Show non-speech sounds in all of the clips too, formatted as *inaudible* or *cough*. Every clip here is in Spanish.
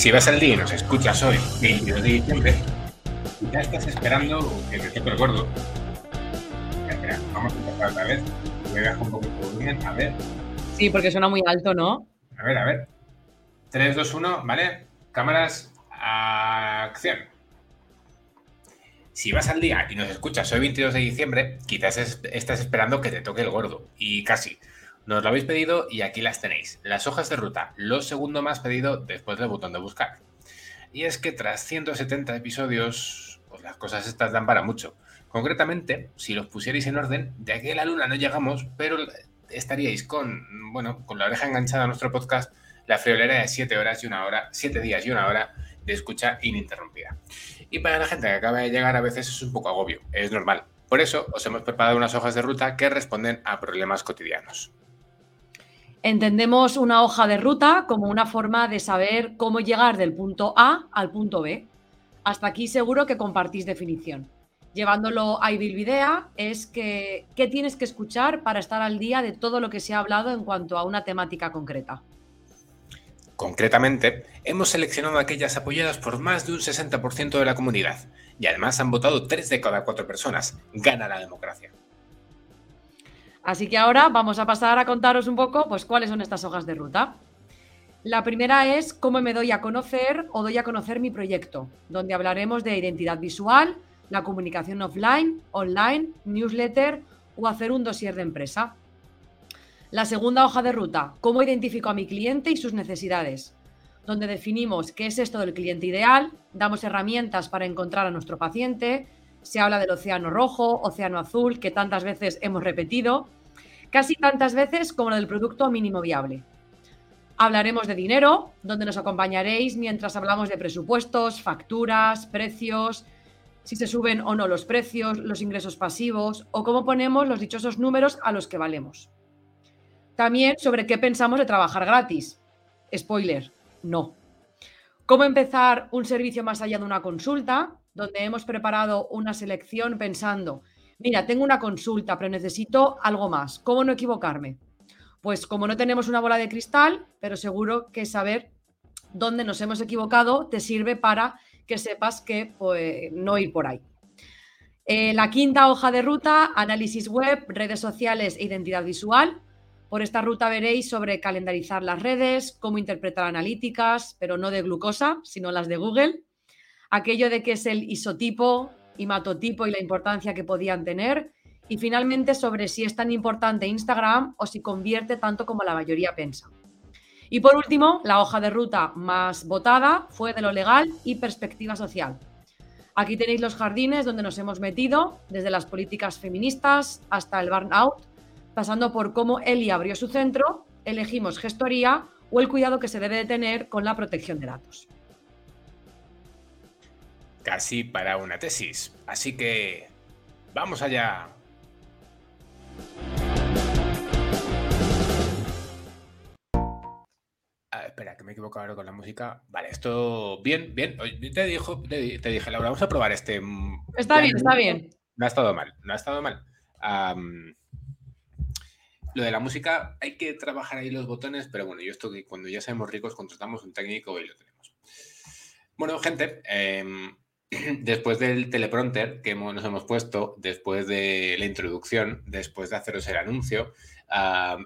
Si vas al día y nos escuchas hoy, 22 de diciembre, ya estás esperando que te toque el gordo. Espera, vamos a empezar otra vez. Voy a un poco de volumen, a ver. Sí, porque suena muy alto, ¿no? A ver, a ver. 3, 2, 1, ¿vale? Cámaras, acción. Si vas al día y nos escuchas hoy 22 de diciembre, quizás estás esperando que te toque el gordo. Y casi. Nos lo habéis pedido y aquí las tenéis. Las hojas de ruta, lo segundo más pedido después del botón de buscar. Y es que tras 170 episodios, pues las cosas estas dan para mucho. Concretamente, si los pusierais en orden, de aquí a la luna no llegamos, pero estaríais con, bueno, con la oreja enganchada a nuestro podcast, la friolera de 7 horas y una hora, 7 días y una hora de escucha ininterrumpida. Y para la gente que acaba de llegar a veces es un poco agobio, es normal. Por eso os hemos preparado unas hojas de ruta que responden a problemas cotidianos. Entendemos una hoja de ruta como una forma de saber cómo llegar del punto A al punto B. Hasta aquí seguro que compartís definición. Llevándolo a Ibilvidea es que qué tienes que escuchar para estar al día de todo lo que se ha hablado en cuanto a una temática concreta. Concretamente, hemos seleccionado aquellas apoyadas por más de un 60% de la comunidad y además han votado 3 de cada 4 personas. Gana la democracia. Así que ahora vamos a pasar a contaros un poco pues, cuáles son estas hojas de ruta. La primera es cómo me doy a conocer o doy a conocer mi proyecto, donde hablaremos de identidad visual, la comunicación offline, online, newsletter o hacer un dossier de empresa. La segunda hoja de ruta, cómo identifico a mi cliente y sus necesidades, donde definimos qué es esto del cliente ideal, damos herramientas para encontrar a nuestro paciente, se habla del océano rojo, océano azul, que tantas veces hemos repetido, casi tantas veces como del producto mínimo viable. Hablaremos de dinero, donde nos acompañaréis mientras hablamos de presupuestos, facturas, precios, si se suben o no los precios, los ingresos pasivos o cómo ponemos los dichosos números a los que valemos. También sobre qué pensamos de trabajar gratis. Spoiler, no. Cómo empezar un servicio más allá de una consulta, donde hemos preparado una selección pensando, mira, tengo una consulta, pero necesito algo más. ¿Cómo no equivocarme? Pues como no tenemos una bola de cristal, pero seguro que saber dónde nos hemos equivocado te sirve para que sepas que pues, no ir por ahí. Eh, la quinta hoja de ruta, análisis web, redes sociales e identidad visual. Por esta ruta veréis sobre calendarizar las redes, cómo interpretar analíticas, pero no de glucosa, sino las de Google, aquello de qué es el isotipo, matotipo y la importancia que podían tener, y finalmente sobre si es tan importante Instagram o si convierte tanto como la mayoría piensa. Y por último, la hoja de ruta más votada fue de lo legal y perspectiva social. Aquí tenéis los jardines donde nos hemos metido, desde las políticas feministas hasta el burnout, pasando por cómo Eli abrió su centro, elegimos gestoría o el cuidado que se debe de tener con la protección de datos casi para una tesis. Así que, vamos allá. Ah, espera, que me he equivocado ahora con la música. Vale, esto. Bien, bien. Te, dijo, te, dije, Laura, vamos a probar este. Mm, está bien, está bien. No ha estado mal, no ha estado mal. lo de la música, hay que trabajar ahí los botones, pero bueno, yo esto que cuando ya seamos ricos contratamos un técnico y lo tenemos. Bueno, gente, eh, *clears throat* después del teleprompter que nos hemos puesto, después de la introducción, después de haceros el anuncio,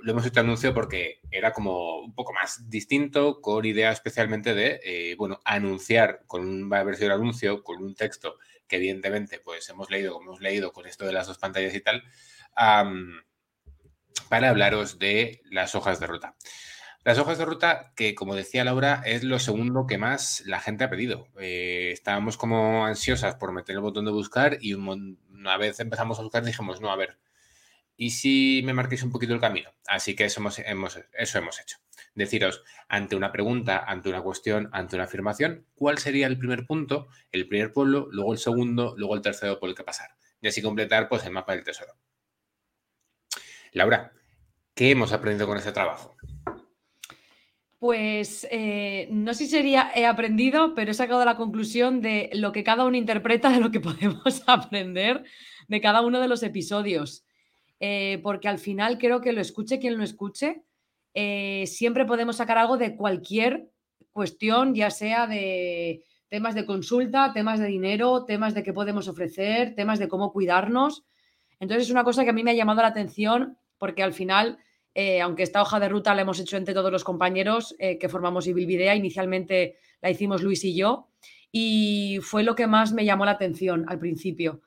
lo hemos hecho anuncio porque era como un poco más distinto, con idea especialmente de, eh, bueno, anunciar con una versión de anuncio, con un texto que evidentemente pues hemos leído como hemos leído con esto de las dos pantallas y tal, para hablaros de las hojas de ruta. Las hojas de ruta, que como decía Laura, es lo segundo que más la gente ha pedido. Eh, estábamos como ansiosas por meter el botón de buscar y una vez empezamos a buscar dijimos, no, a ver, ¿y si me marquéis un poquito el camino? Así que eso hemos, eso hemos hecho. Deciros, ante una pregunta, ante una cuestión, ante una afirmación, ¿cuál sería el primer punto, el primer pueblo, luego el segundo, luego el tercero por el que pasar? Y así completar pues, el mapa del tesoro. Laura, ¿qué hemos aprendido con este trabajo? Pues eh, no sé si sería he aprendido, pero he sacado la conclusión de lo que cada uno interpreta de lo que *laughs* podemos aprender de cada uno de los episodios. Eh, porque al final creo que lo escuche quien lo escuche, eh, siempre podemos sacar algo de cualquier cuestión ya sea de temas de consulta, temas de dinero, temas de qué podemos ofrecer, temas de cómo cuidarnos. Entonces es una cosa que a mí me ha llamado la atención porque al final, eh, aunque esta hoja de ruta la hemos hecho entre todos los compañeros eh, que formamos Ibilvidea, inicialmente la hicimos Luis y yo, y fue lo que más me llamó la atención al principio.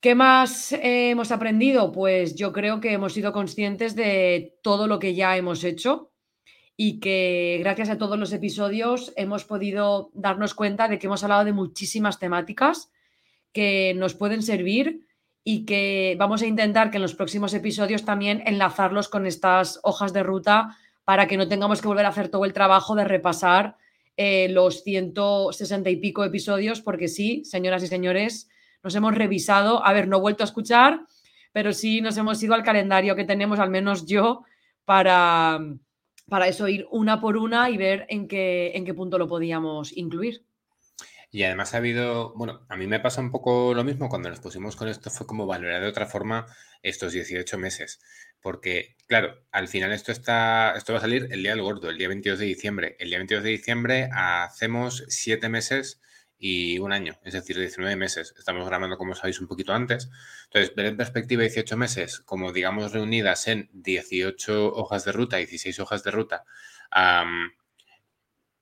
¿Qué más eh, hemos aprendido? Pues yo creo que hemos sido conscientes de todo lo que ya hemos hecho y que gracias a todos los episodios hemos podido darnos cuenta de que hemos hablado de muchísimas temáticas que nos pueden servir y que vamos a intentar que en los próximos episodios también enlazarlos con estas hojas de ruta para que no tengamos que volver a hacer todo el trabajo de repasar eh, los 160 y pico episodios, porque sí, señoras y señores, nos hemos revisado, a ver, no he vuelto a escuchar, pero sí nos hemos ido al calendario que tenemos, al menos yo, para, para eso ir una por una y ver en qué, en qué punto lo podíamos incluir. Y además ha habido, bueno, a mí me pasa un poco lo mismo cuando nos pusimos con esto, fue como valorar de otra forma estos 18 meses. Porque, claro, al final esto está, esto va a salir el día del gordo, el día 22 de diciembre. El día 22 de diciembre hacemos siete meses y un año, es decir, 19 meses. Estamos grabando, como sabéis, un poquito antes. Entonces, ver en perspectiva 18 meses, como digamos reunidas en 18 hojas de ruta, 16 hojas de ruta,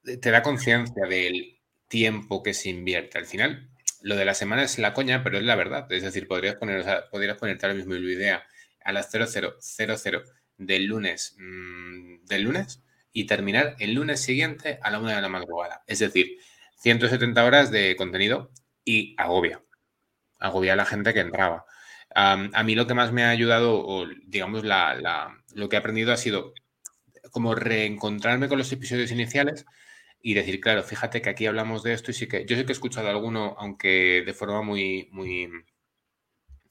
te da conciencia del tiempo que se invierte. Al final, lo de la semana es la coña, pero es la verdad. Es decir, podrías, poner, podrías ponerte ahora mismo idea a las 0000 del lunes, mm, del lunes y terminar el lunes siguiente a la una de la madrugada. Es decir, 170 horas de contenido y agobia. Agobia a la gente que entraba. a mí lo que más me ha ayudado, o digamos, la, lo que he aprendido ha sido como reencontrarme con los episodios iniciales y decir, claro, fíjate que aquí hablamos de esto y sí que yo sé que he escuchado alguno, aunque de forma muy, muy,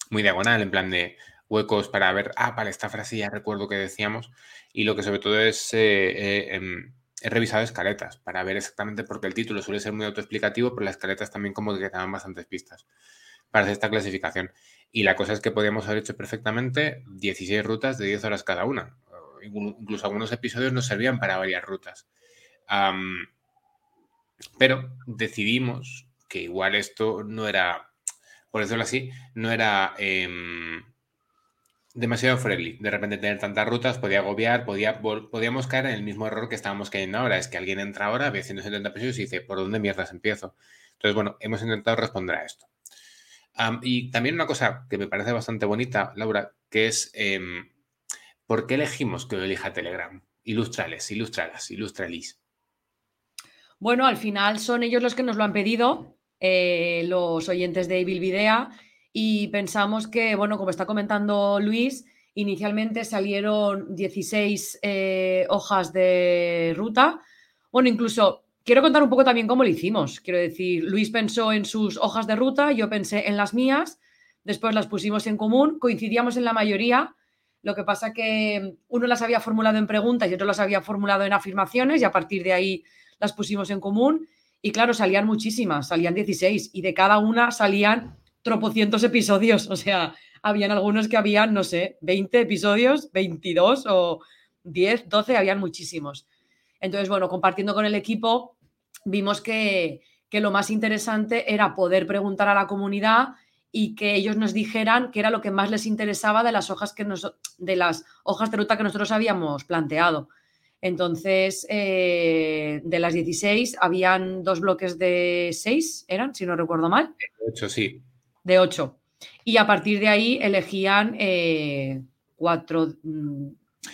muy diagonal, en plan de huecos para ver, ah, vale, esta frase ya recuerdo que decíamos. Y lo que sobre todo es eh, eh, em, he revisado escaletas para ver exactamente, porque el título suele ser muy autoexplicativo, pero las escaletas también como que te dan bastantes pistas para hacer esta clasificación. Y la cosa es que podríamos haber hecho perfectamente 16 rutas de 10 horas cada una. Incluso algunos episodios nos servían para varias rutas. Pero decidimos que igual esto no era, por decirlo así, no era... Em, demasiado friendly. De repente tener tantas rutas podía agobiar, podía, podíamos caer en el mismo error que estábamos cayendo ahora. Es que alguien entra ahora, ve 170 pesos y dice, ¿por dónde mierdas empiezo? Entonces, bueno, hemos intentado responder a esto. y también una cosa que me parece bastante bonita, Laura, que es em, ¿por qué elegimos que lo elija Telegram? Ilustrales, ilustralas, ilustralis. Bueno, al final son ellos los que nos lo han pedido, eh, los oyentes de Evil y pensamos que, bueno, como está comentando Luis, inicialmente salieron 16 eh, hojas de ruta. Bueno, incluso quiero contar un poco también cómo lo hicimos. Quiero decir, Luis pensó en sus hojas de ruta, yo pensé en las mías, después las pusimos en común, coincidíamos en la mayoría. Lo que pasa que uno las había formulado en preguntas y otro las había formulado en afirmaciones y a partir de ahí las pusimos en común. Y claro, salían muchísimas, salían 16 y de cada una salían tropocientos episodios. O sea, habían algunos que habían, no sé, 20 episodios, 22 o 10, 12, habían muchísimos. Entonces, bueno, compartiendo con el equipo, vimos que, que lo más interesante era poder preguntar a la comunidad y que ellos nos dijeran qué era lo que más les interesaba de las hojas que nos, de las hojas de ruta que nosotros habíamos planteado. Entonces, eh, de las 16, habían dos bloques de 6, eran, si no recuerdo mal. De 8, sí de 8. Y a partir de ahí elegían eh, cuatro.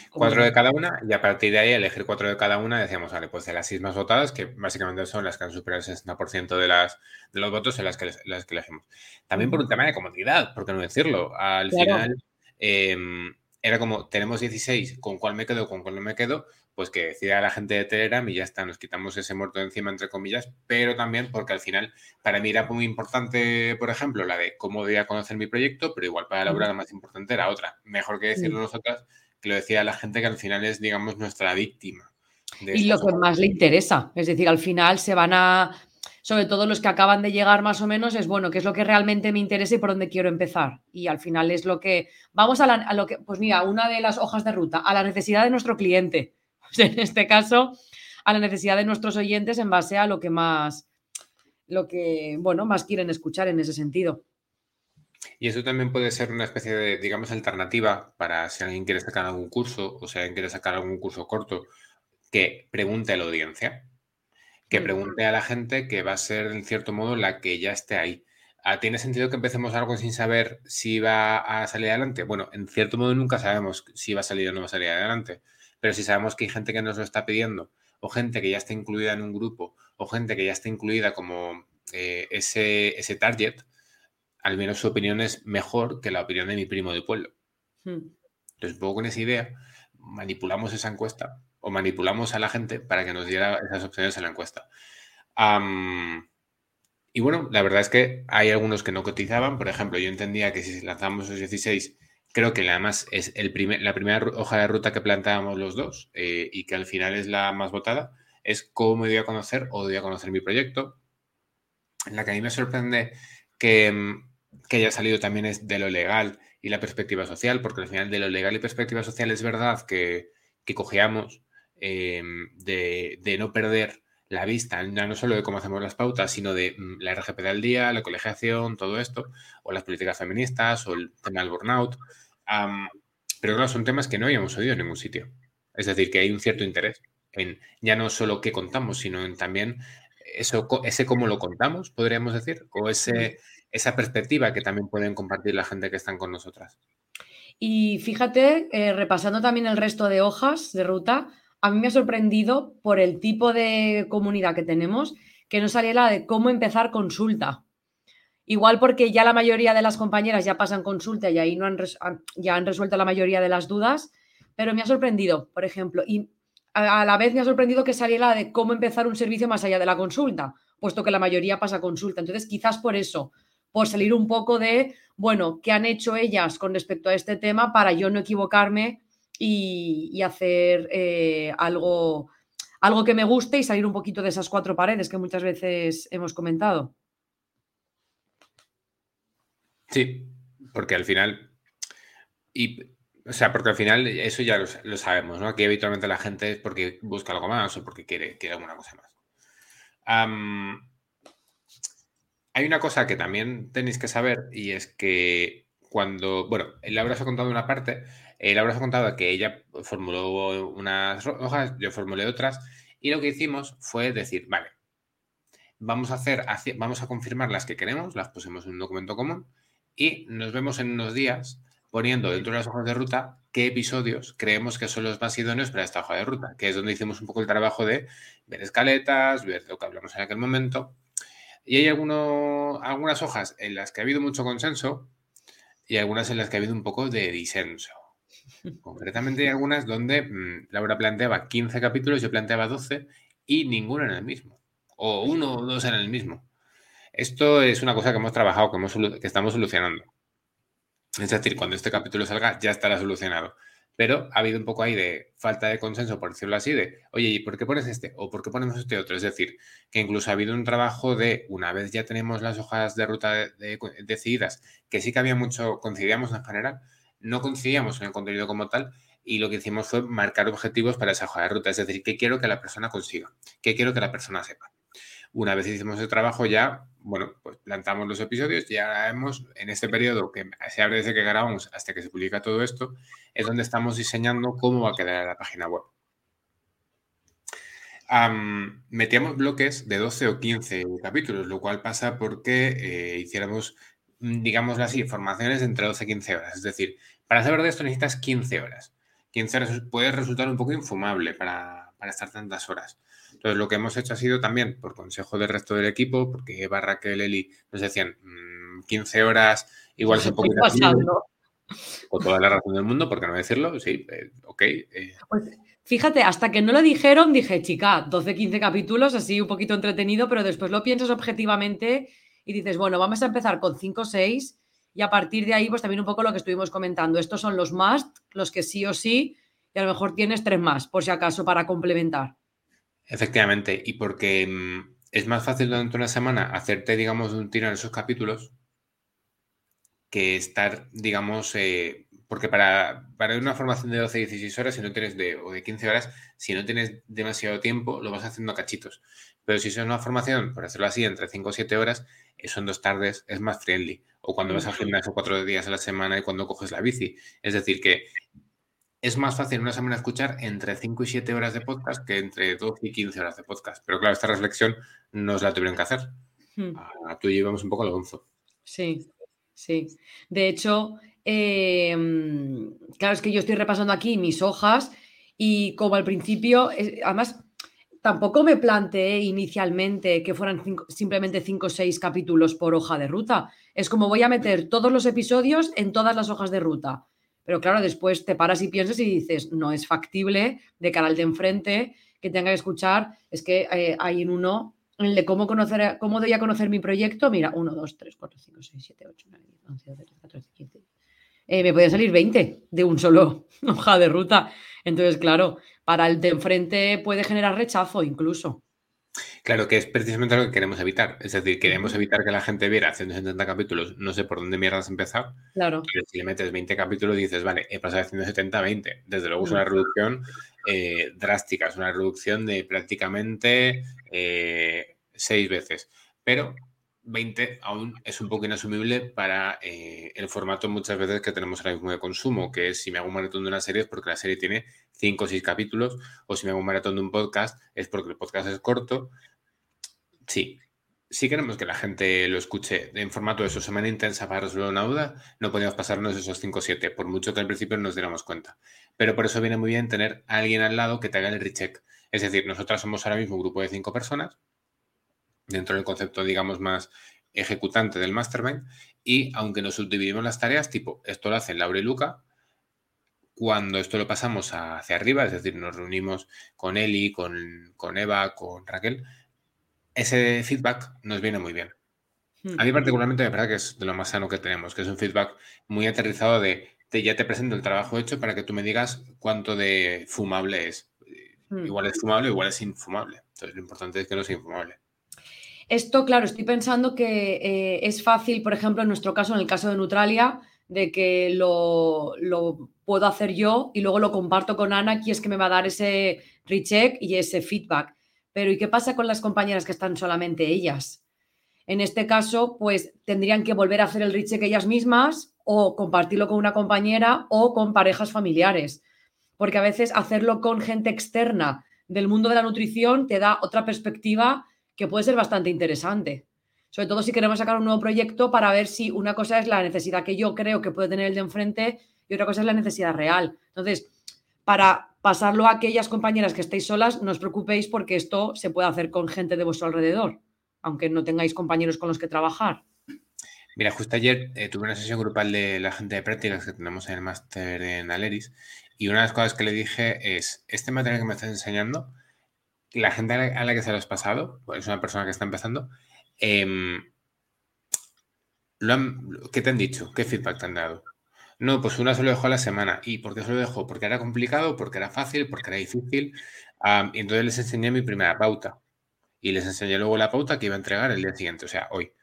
Cuatro de cada una, y a partir de ahí elegir cuatro de cada una, decíamos, vale, pues de las seis más votadas, que básicamente son las que han superado el 60% de, las, de los votos, en las que, las que elegimos. También por un tema de comodidad, por qué no decirlo. Al final, em, era como, tenemos 16, ¿con cuál me quedo, con cuál no me quedo? pues que decida la gente de Telegram y ya está, nos quitamos ese muerto de encima, entre comillas, pero también porque al final, para mí era muy importante, por ejemplo, la de cómo a conocer mi proyecto, pero igual para Laura la más importante era otra. Mejor que decirlo nosotras, que lo decía la gente que al final es, digamos, nuestra víctima. Y lo que más le interesa, es decir, al final se van a, sobre todo los que acaban de llegar más o menos, es bueno, qué es lo que realmente me interesa y por dónde quiero empezar. Y al final es lo que, vamos a, a lo que, pues mira, una de las hojas de ruta, a la necesidad de nuestro cliente. *laughs* en este caso, a la necesidad de nuestros oyentes en base a lo que más, lo que, bueno, más quieren escuchar en ese sentido. Y eso también puede ser una especie de, digamos, alternativa para si alguien quiere sacar algún curso o si alguien quiere sacar algún curso corto, que pregunte a la audiencia, que pregunte a la gente que va a ser, en cierto modo, la que ya esté ahí. Ah, ¿Tiene sentido que empecemos algo sin saber si va a salir adelante? Bueno, en cierto modo nunca sabemos si va a salir o no va a salir adelante, pero si sabemos que hay gente que nos lo está pidiendo, o gente que ya está incluida en un grupo, o gente que ya está incluida como eh, ese, ese target, al menos su opinión es mejor que la opinión de mi primo de pueblo. Hmm. Entonces, un poco con esa idea, manipulamos esa encuesta o manipulamos a la gente para que nos diera esas opciones en la encuesta. Y bueno, la verdad es que hay algunos que no cotizaban. Por ejemplo, yo entendía que si lanzamos los 16, creo que además es el primer, la primera hoja de ruta que planteábamos los dos eh, y que al final es la más votada, es cómo me voy a conocer o voy a conocer mi proyecto. En la que a mí me sorprende que, mm, que haya salido también es de lo legal y la perspectiva social, porque al final de lo legal y perspectiva social es verdad que, que cogíamos eh, de, de no perder la vista, no solo de cómo hacemos las pautas, sino de mm, la RGP del día, la colegiación, todo esto, o las políticas feministas, o el tema del burnout. pero claro, son temas que no habíamos oído en ningún sitio. Es decir, que hay un cierto interés en ya no solo qué contamos, sino también eso, ese cómo lo contamos, podríamos decir, o ese, esa perspectiva que también pueden compartir la gente que están con nosotras. Y fíjate, eh, repasando también el resto de hojas de ruta, a mí me ha sorprendido por el tipo de comunidad que tenemos que no saliera de cómo empezar consulta. Igual porque ya la mayoría de las compañeras ya pasan consulta y ahí no han, ya han resuelto la mayoría de las dudas, pero me ha sorprendido, por ejemplo, y a, la vez me ha sorprendido que saliera de cómo empezar un servicio más allá de la consulta, puesto que la mayoría pasa consulta. Entonces, quizás por eso, por salir un poco de, bueno, ¿qué han hecho ellas con respecto a este tema para yo no equivocarme y, hacer eh, algo, algo que me guste y salir un poquito de esas cuatro paredes que muchas veces hemos comentado. Sí, porque al final, y, o sea, porque al final eso ya lo, sabemos, ¿no? Aquí habitualmente la gente es porque busca algo más o porque quiere, quiere alguna cosa más. Hay una cosa que también tenéis que saber y es que cuando, bueno, Laura os ha contado una parte, eh, Laura os ha contado que ella formuló unas hojas, yo formulé otras, y lo que hicimos fue decir, vale, vamos a hacer, vamos a confirmar las que queremos, las pusimos en un documento común, y nos vemos en unos días poniendo dentro de las hojas de ruta qué episodios creemos que son los más idóneos para esta hoja de ruta, que es donde hicimos un poco el trabajo de ver escaletas, ver lo que hablamos en aquel momento. Y hay algunas hojas en las que ha habido mucho consenso y algunas en las que ha habido un poco de disenso. *laughs* Concretamente hay algunas donde mm, Laura planteaba 15 capítulos, yo planteaba 12 y ninguno en el mismo. O uno o dos en el mismo. Esto es una cosa que hemos trabajado, que, que estamos solucionando. Es decir, cuando este capítulo salga ya estará solucionado. Pero ha habido un poco ahí de falta de consenso, por decirlo así, de, oye, ¿y por qué pones este? ¿O por qué ponemos este otro? Es decir, que incluso ha habido un trabajo de, una vez ya tenemos las hojas de ruta decididas, que sí que había mucho, coincidíamos en general, no coincidíamos en el contenido como tal y lo que hicimos fue marcar objetivos para esa hoja de ruta, es decir, qué quiero que la persona consiga, qué quiero que la persona sepa. Una vez hicimos el trabajo ya, bueno, pues plantamos los episodios y ahora hemos, en este periodo que se abre desde que grabamos hasta que se publica todo esto, es donde estamos diseñando cómo va a quedar la página web. metíamos bloques de 12 o 15 capítulos, lo cual pasa porque eh, hiciéramos digámoslo así, formaciones entre 12 y 15 horas. Es decir, para saber de esto necesitas 15 horas. 15 horas puede resultar un poco infumable para, estar tantas horas. Entonces, lo que hemos hecho ha sido también, por consejo del resto del equipo, porque Eva, Raquel, Eli nos decían 15 mm, horas, igual es un *laughs* poco... O toda la razón del mundo, ¿por qué no decirlo? Sí, eh, ok. Eh. Pues fíjate, hasta que no lo dijeron, dije, chica, 12, 15 capítulos, así un poquito entretenido, pero después lo piensas objetivamente y dices, bueno, vamos a empezar con 5 o 6 y a partir de ahí, pues también un poco lo que estuvimos comentando. Estos son los más, los que sí o sí, y a lo mejor tienes tres más, por si acaso, para complementar. Efectivamente, y porque mm, es más fácil durante una semana hacerte, digamos, un tiro en esos capítulos que estar, digamos, eh, Porque para, para una formación de 12, 16 horas, si no tienes de, o de 15 horas, si no tienes demasiado tiempo, lo vas haciendo a cachitos. Pero si es una formación, por hacerlo así, entre 5 o 7 horas, eso en dos tardes es más friendly. O cuando vas al gimnasio cuatro días a la semana y cuando coges la bici. Es decir, que es más fácil una semana escuchar entre 5 y 7 horas de podcast que entre 12 y 15 horas de podcast. Pero claro, esta reflexión nos la tuvieron que hacer. Hmm. A, tú llevamos un poco al gonzo. Sí, sí. De hecho, Em, claro, es que yo estoy repasando aquí mis hojas y como al principio, además, tampoco me planteé inicialmente que fueran simplemente cinco o seis capítulos por hoja de ruta. Es como voy a meter todos los episodios en todas las hojas de ruta. Pero claro, después te paras y piensas y dices, no es factible de cara al de enfrente que tenga que escuchar, es que eh, hay en uno, el de cómo, conocer, cómo doy a conocer mi proyecto, mira, 1, 2, 3, 4, 5, 6, 7, 8, 9, 10, 11, 12, 13, 14, 15, eh, me podían salir 20 de un solo *laughs* hoja de ruta. Entonces, claro, para el de enfrente puede generar rechazo incluso. Claro, que es precisamente lo que queremos evitar. Es decir, queremos evitar que la gente viera 170 capítulos, no sé por dónde mierdas empezar. Claro. si le metes 20 capítulos, dices, vale, he pasado de 170 a 20. Desde luego es una reducción eh, drástica, es una reducción de prácticamente eh, seis veces. Pero 20 aún es un poco inasumible para eh, el formato muchas veces que tenemos ahora mismo de consumo, que es si me hago un maratón de una serie es porque la serie tiene 5 o 6 capítulos, o si me hago un maratón de un podcast es porque el podcast es corto. Sí, si queremos que la gente lo escuche en formato de su semana intensa para resolver una duda, no podemos pasarnos esos 5 o 7, por mucho que al principio nos diéramos cuenta. Pero por eso viene muy bien tener a alguien al lado que te haga el recheck. Es decir, nosotras somos ahora mismo un grupo de 5 personas, dentro del concepto, digamos, más ejecutante del mastermind. Y aunque nos subdividimos las tareas, tipo, esto lo hacen Laura y Luca, cuando esto lo pasamos hacia arriba, es decir, nos reunimos con Eli, con, con Eva, con Raquel, ese feedback nos viene muy bien. Hmm. A mí particularmente me parece que es de lo más sano que tenemos, que es un feedback muy aterrizado de, ya te presento el trabajo hecho para que tú me digas cuánto de fumable es. Hmm. Igual es fumable, igual es infumable. Entonces lo importante es que no sea infumable. Esto, claro, estoy pensando que eh, es fácil, por ejemplo, en nuestro caso, en el caso de Neutralia, de que lo, puedo hacer yo y luego lo comparto con Ana, que es que me va a dar ese recheck y ese feedback. Pero ¿y qué pasa con las compañeras que están solamente ellas? En este caso, pues tendrían que volver a hacer el recheck ellas mismas o compartirlo con una compañera o con parejas familiares. Porque a veces hacerlo con gente externa del mundo de la nutrición te da otra perspectiva que puede ser bastante interesante. Sobre todo si queremos sacar un nuevo proyecto para ver si una cosa es la necesidad que yo creo que puede tener el de enfrente y otra cosa es la necesidad real. Entonces, para pasarlo a aquellas compañeras que estéis solas, no os preocupéis porque esto se puede hacer con gente de vuestro alrededor, aunque no tengáis compañeros con los que trabajar. Mira, justo ayer eh, tuve una sesión grupal de la gente de prácticas que tenemos en el máster en Aleris y una de las cosas que le dije es, este material que me estás enseñando, la gente a la que se lo has pasado, pues es una persona que está empezando, em, ¿qué te han dicho? ¿Qué feedback te han dado? No, pues una se lo dejó a la semana. ¿Y por qué se lo dejó? ¿Porque era complicado? ¿Porque era fácil? ¿Porque era difícil? y entonces les enseñé mi primera pauta. Y les enseñé luego la pauta que iba a entregar el día siguiente, o sea, hoy.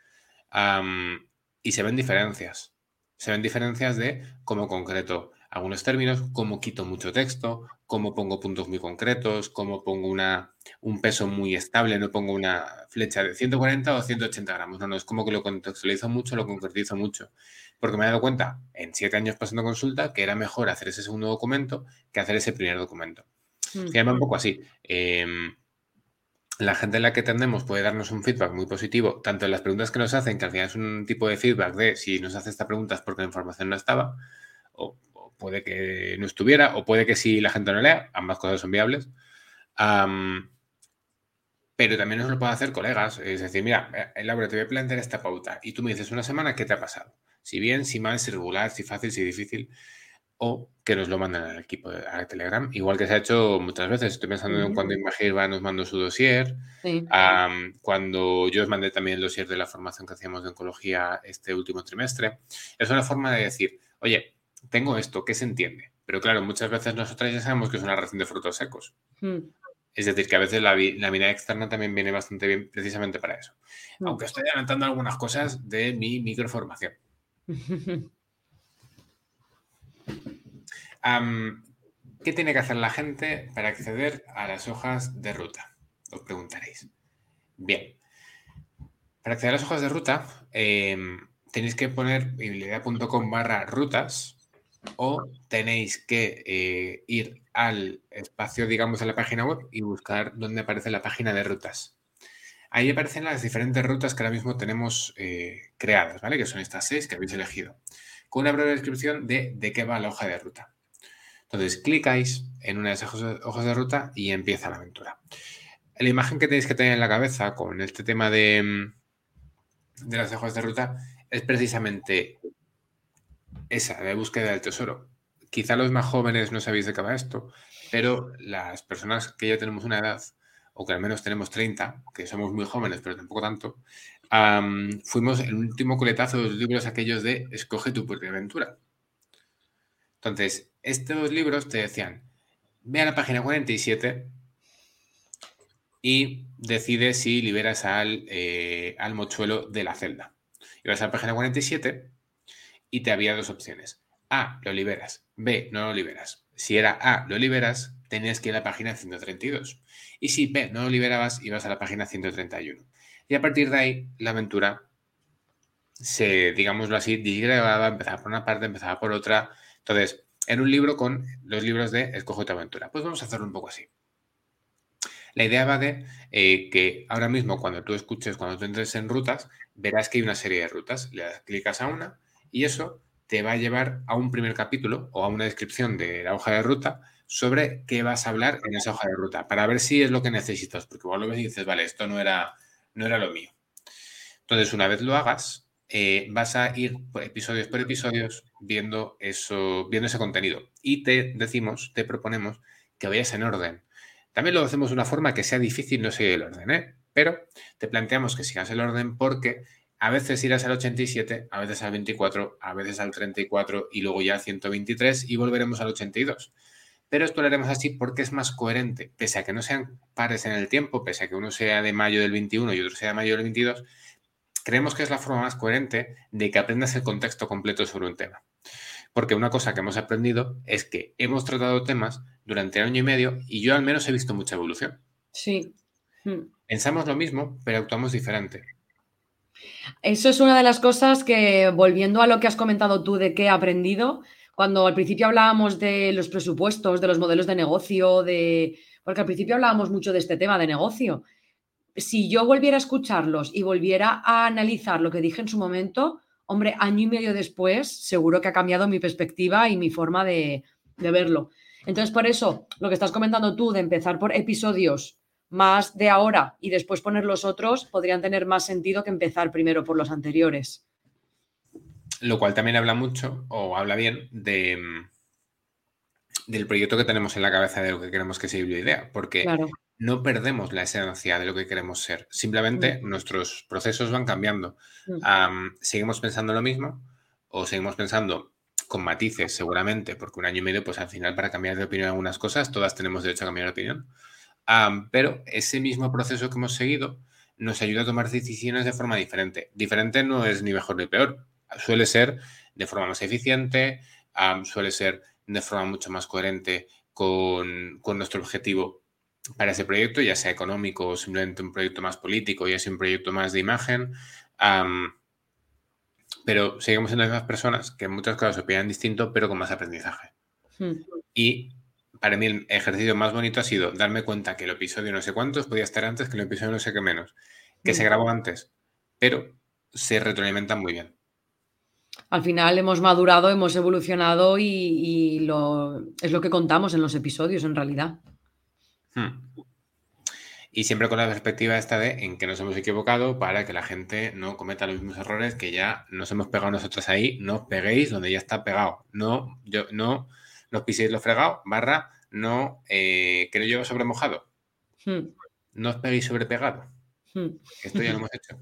y se ven diferencias. Se ven diferencias de cómo concreto algunos términos, cómo quito mucho texto, cómo pongo puntos muy concretos, cómo pongo una, un peso muy estable, no pongo una flecha de 140 o 180 gramos. No, no, es como que lo contextualizo mucho, lo concretizo mucho. Porque me he dado cuenta, en siete años pasando consulta, que era mejor hacer ese segundo documento que hacer ese primer documento. Se llama un poco así. Em, la gente en la que tendemos puede darnos un feedback muy positivo, tanto en las preguntas que nos hacen, que al final es un tipo de feedback de si nos hace esta pregunta es porque la información no estaba, o puede que no estuviera, o puede que si la gente no lea, ambas cosas son viables. pero también nos lo pueden hacer colegas, es decir, mira, eh, Laura, te voy a plantear esta pauta y tú me dices una semana qué te ha pasado. Si bien, si mal, si regular, si fácil, si difícil, o que nos lo manden al equipo de Telegram, igual que se ha hecho muchas veces. Estoy pensando en cuando Imagirva nos mandó su dossier, cuando yo os mandé también el dossier de la formación que hacíamos de oncología este último trimestre. Es una forma de decir, oye, tengo esto, ¿qué se entiende? Pero claro, muchas veces nosotros ya sabemos que es una ración de frutos secos. Hmm. Es decir, que a veces la, mirada externa también viene bastante bien precisamente para eso. Hmm. Aunque estoy adelantando algunas cosas de mi microformación. *laughs* ¿Qué tiene que hacer la gente para acceder a las hojas de ruta? Os preguntaréis. Bien, para acceder a las hojas de ruta, em, tenéis que poner bibliodea.com barra rutas o tenéis que eh, ir al espacio, digamos, a la página web y buscar dónde aparece la página de rutas. Ahí aparecen las diferentes rutas que ahora mismo tenemos eh, creadas, ¿vale? Que son estas seis que habéis elegido. Con una breve descripción de, de qué va la hoja de ruta. Entonces, clicáis en una de esas hojas de ruta y empieza la aventura. La imagen que tenéis que tener en la cabeza con este tema de, mm, de las hojas de ruta es precisamente esa, de búsqueda del tesoro. Quizá los más jóvenes no sabéis de qué va esto, pero las personas que ya tenemos una edad, o que al menos tenemos 30, que somos muy jóvenes, pero tampoco tanto, fuimos el último coletazo de los libros aquellos de Escoge tu propia aventura. Entonces, estos libros te decían, ve a la página 47 y decide si liberas al, eh, al mochuelo de la celda. Y vas a la página 47 y te había dos opciones. A, lo liberas. B, no lo liberas. Si era A, lo liberas, tenías que ir a la página 132. Y si B, no lo liberabas, ibas a la página 131. Y a partir de ahí, la aventura se, digámoslo así, disgregaba, empezaba por una parte, empezaba por otra. Entonces, en un libro con los libros de Escoge tu aventura. Pues vamos a hacerlo un poco así. La idea va de eh, que ahora mismo cuando tú escuches, cuando tú entres en rutas, verás que hay una serie de rutas. Le das, clicas a una y eso te va a llevar a un primer capítulo o a una descripción de la hoja de ruta sobre qué vas a hablar en esa hoja de ruta, para ver si es lo que necesitas, porque igual lo ves y dices, vale, esto no era, no era lo mío. Entonces, una vez lo hagas, eh, vas a ir por episodios por episodios viendo, eso, viendo ese contenido. Y te decimos, te proponemos que vayas en orden. También lo hacemos de una forma que sea difícil no seguir el orden, ¿eh? pero te planteamos que sigas el orden porque a veces irás al 87, a veces al 24, a veces al 34 y luego ya al 123 y volveremos al 82. Pero esto lo haremos así porque es más coherente, pese a que no sean pares en el tiempo, pese a que uno sea de mayo del 21 y otro sea de mayo del 22, creemos que es la forma más coherente de que aprendas el contexto completo sobre un tema. Porque una cosa que hemos aprendido es que hemos tratado temas durante año y medio y yo al menos he visto mucha evolución. Sí. Hmm. Pensamos lo mismo, pero actuamos diferente. Eso es una de las cosas que, volviendo a lo que has comentado tú de qué he aprendido, cuando al principio hablábamos de los presupuestos, de los modelos de negocio, de. Porque al principio hablábamos mucho de este tema de negocio. Si yo volviera a escucharlos y volviera a analizar lo que dije en su momento, hombre, año y medio después, seguro que ha cambiado mi perspectiva y mi forma de, de verlo. Entonces, por eso, lo que estás comentando tú de empezar por episodios más de ahora y después poner los otros podrían tener más sentido que empezar primero por los anteriores. Lo cual también habla mucho o habla bien de, del proyecto que tenemos en la cabeza de lo que queremos que sea la idea, porque no perdemos la esencia de lo que queremos ser. Simplemente mm. nuestros procesos van cambiando. Mm. seguimos pensando lo mismo o seguimos pensando con matices seguramente, porque un año y medio, pues al final para cambiar de opinión algunas cosas, todas tenemos derecho a cambiar de opinión pero ese mismo proceso que hemos seguido nos ayuda a tomar decisiones de forma diferente. Diferente no es ni mejor ni peor. Suele ser de forma más eficiente, suele ser de forma mucho más coherente con, nuestro objetivo para ese proyecto, ya sea económico o simplemente un proyecto más político, ya sea un proyecto más de imagen. pero seguimos en las mismas personas que en muchas cosas opinan distinto, pero con más aprendizaje. Hmm. Y para mí el ejercicio más bonito ha sido darme cuenta que el episodio no sé cuántos podía estar antes que el episodio no sé qué menos, que se mm. grabó antes, pero se retroalimentan muy bien. Al final hemos madurado, hemos evolucionado y, lo, es lo que contamos en los episodios en realidad. Hmm. Y siempre con la perspectiva esta de en que nos hemos equivocado para que la gente no cometa los mismos errores que ya nos hemos pegado nosotros ahí. No os peguéis donde ya está pegado. No, yo, no no piséis lo fregado, barra, no eh, que no sobre mojado. Hmm. No os peguéis sobre pegado. Hmm. Esto ya lo hemos hecho.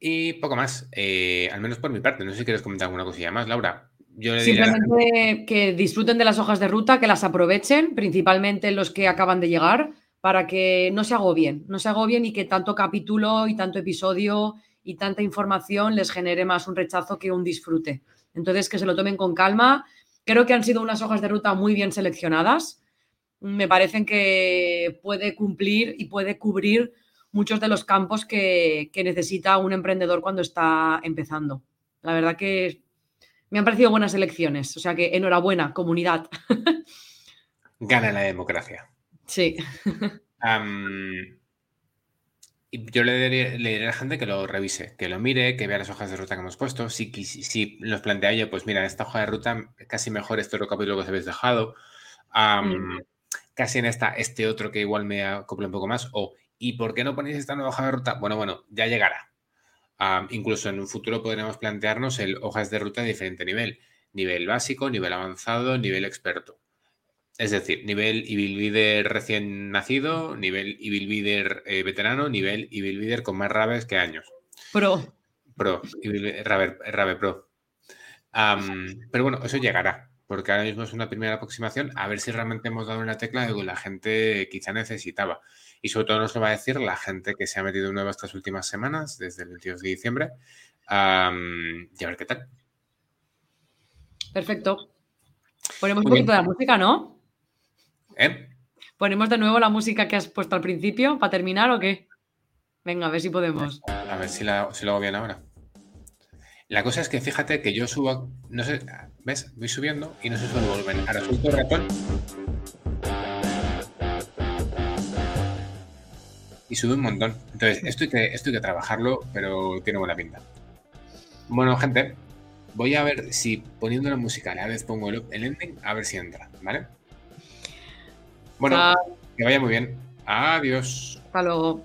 Y poco más, eh, al menos por mi parte. No sé si quieres comentar alguna cosilla más, Laura. Yo Simplemente que disfruten de las hojas de ruta, que las aprovechen, principalmente los que acaban de llegar, para que no se agobien, no se agobien y que tanto capítulo y tanto episodio y tanta información les genere más un rechazo que un disfrute. Entonces, que se lo tomen con calma. Creo que han sido unas hojas de ruta muy bien seleccionadas. Me parecen que puede cumplir y puede cubrir muchos de los campos que, necesita un emprendedor cuando está empezando. La verdad que me han parecido buenas elecciones. O sea que enhorabuena, comunidad. Gana la democracia. Sí. Yo le diré, a la gente que lo revise, que lo mire, que vea las hojas de ruta que hemos puesto. Si, si, nos plantea, oye, pues mira, esta hoja de ruta casi mejor este otro capítulo que os habéis dejado. Mm. Casi en esta, este otro que igual me acople un poco más. O, ¿y por qué no ponéis esta nueva hoja de ruta? Bueno, bueno, ya llegará. incluso en un futuro podremos plantearnos el hojas de ruta de diferente nivel. Nivel básico, nivel avanzado, nivel experto. Es decir, nivel Evil Leader recién nacido, nivel Evil Leader eh, veterano, nivel Evil Leader con más rabes que años. Pro. Pro, Rabe, Pro. pero bueno, eso llegará, porque ahora mismo es una primera aproximación a ver si realmente hemos dado una tecla de que la gente quizá necesitaba. Y sobre todo nos lo va a decir la gente que se ha metido nuevo estas últimas semanas, desde el 22 de diciembre. y a ver qué tal. Perfecto. Ponemos un poquito de la música, ¿no? ¿Eh? ¿Ponemos de nuevo la música que has puesto al principio para terminar o qué? Venga, a ver si podemos. A ver si, lo hago bien ahora. La cosa es que fíjate que yo subo, no sé, ¿ves? Voy subiendo y no se sube el volumen. Ahora subo el ratón y sube un montón. Entonces, esto hay, que, esto hay que trabajarlo, pero tiene buena pinta. Bueno, gente, voy a ver si poniendo la música a la vez pongo el, el ending, a ver si entra, ¿vale? Bueno, que vaya muy bien. Adiós. Hasta luego.